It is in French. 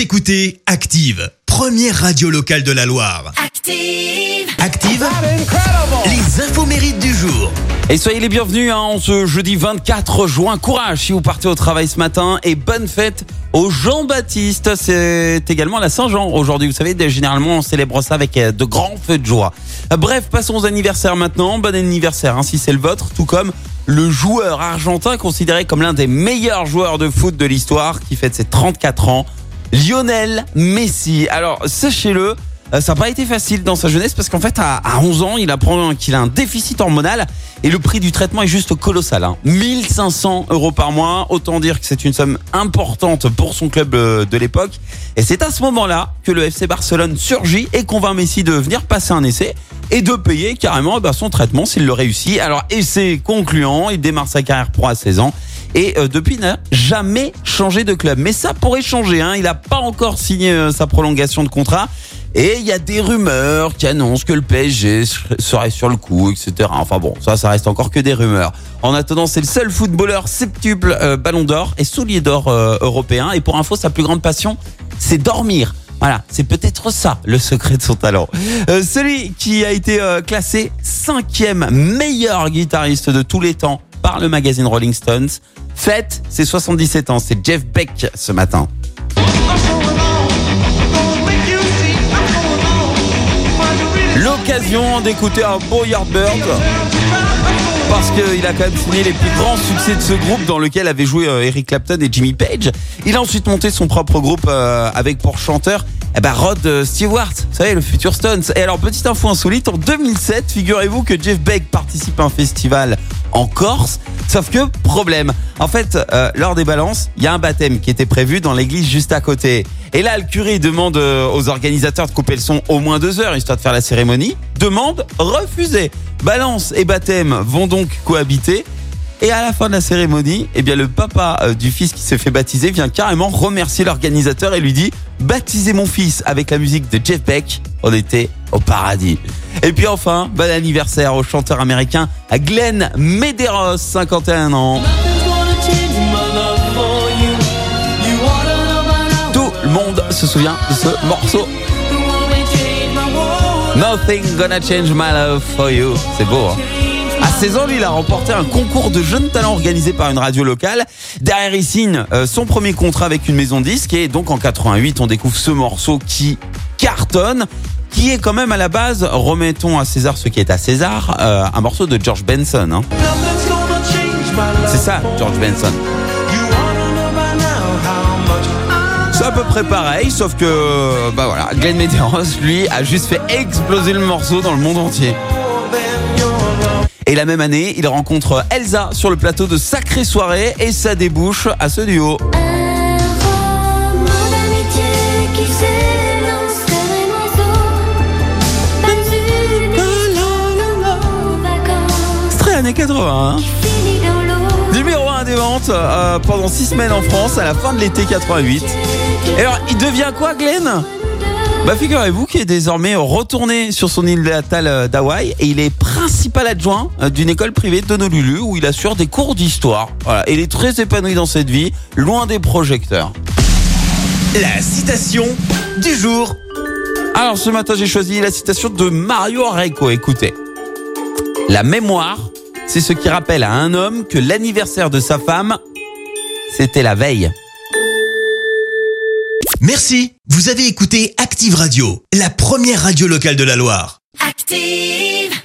Vous écoutez Active, première radio locale de la Loire. Active. Active, les infos mérites du jour. Et soyez les bienvenus hein, en ce jeudi 24 juin. Courage si vous partez au travail ce matin et bonne fête au Jean-Baptiste. C'est également la Saint-Jean aujourd'hui. Vous savez, généralement on célèbre ça avec euh, de grands feux de joie. Euh, Bref, passons aux anniversaires maintenant. Bon anniversaire hein, si c'est le vôtre, tout comme le joueur argentin considéré comme l'un des meilleurs joueurs de foot de l'histoire qui fête ses 34 ans, Lionel Messi. Alors, sachez-le, euh, ça n'a pas été facile dans sa jeunesse parce qu'en fait, à, à 11 ans, il apprend qu'il a un déficit hormonal et le prix du traitement est juste colossal. Hein. 1500 euros par mois, autant dire que c'est une somme importante pour son club euh, de l'époque. Et c'est à ce moment-là que le FC Barcelone surgit et convainc Messi de venir passer un essai et de payer carrément ben, son traitement s'il le réussit. Alors, essai concluant, il démarre sa carrière pro à 16 ans et euh, depuis n'a jamais changé de club. Mais ça pourrait changer, hein. il n'a pas encore signé euh, sa prolongation de contrat. Et il y a des rumeurs qui annoncent que le PSG serait sur le coup, etc. Enfin bon, ça, ça reste encore que des rumeurs. En attendant, c'est le seul footballeur septuple euh, ballon d'or et soulier d'or euh, européen. Et pour info, sa plus grande passion, c'est dormir. Voilà, c'est peut-être ça le secret de son talent. Euh, celui qui a été euh, classé cinquième meilleur guitariste de tous les temps le magazine Rolling Stones, fête ses 77 ans. C'est Jeff Beck ce matin. L'occasion d'écouter un beau Yardbird parce qu'il a quand même signé les plus grands succès de ce groupe dans lequel avaient joué euh, Eric Clapton et Jimmy Page. Il a ensuite monté son propre groupe euh, avec pour chanteur eh ben Rod euh, Stewart, vous savez le futur Stones. Et alors petite info insolite, en 2007, figurez-vous que Jeff Beck participe à un festival en Corse. Sauf que problème, en fait, euh, lors des balances, il y a un baptême qui était prévu dans l'église juste à côté. Et là, le curé demande euh, aux organisateurs de couper le son au moins deux heures histoire de faire la cérémonie. Demande refusée. Balance et baptême vont donc cohabiter. Et à la fin de la cérémonie, eh bien le papa euh, du fils qui s'est fait baptiser vient carrément remercier l'organisateur et lui dit baptisez mon fils avec la musique de Jeff Beck. On était au paradis. Et puis enfin, bon anniversaire au chanteur américain Glenn Medeiros, 51 ans. Tout le monde se souvient de ce morceau. Nothing gonna change my love for you. C'est beau. Hein à 16 ans, lui, il a remporté un concours de jeunes talents organisé par une radio locale. Derrière, il signe euh, son premier contrat avec une maison de disques. Et donc, en 88, on découvre ce morceau qui cartonne qui est quand même à la base, remettons à César ce qui est à César, euh, un morceau de George Benson. Hein. C'est ça, George Benson. C'est à peu près pareil, sauf que, bah voilà, Glenn Medeiros, lui, a juste fait exploser le morceau dans le monde entier. Et la même année, il rencontre Elsa sur le plateau de Sacrée Soirée et ça débouche à ce duo. Années 80. Hein Numéro 1 des ventes euh, pendant 6 semaines en France à la fin de l'été 88. Et alors, il devient quoi, Glenn? Bah figurez-vous qu'il est désormais retourné sur son île natale d'Hawaï et il est principal adjoint d'une école privée d'Honolulu où il assure des cours d'histoire. Voilà, il est très épanoui dans cette vie, loin des projecteurs. La citation du jour. Alors ce matin j'ai choisi la citation de Mario Reiko, écoutez. La mémoire, c'est ce qui rappelle à un homme que l'anniversaire de sa femme, c'était la veille. Merci. Vous avez écouté Active Radio, la première radio locale de la Loire. Active.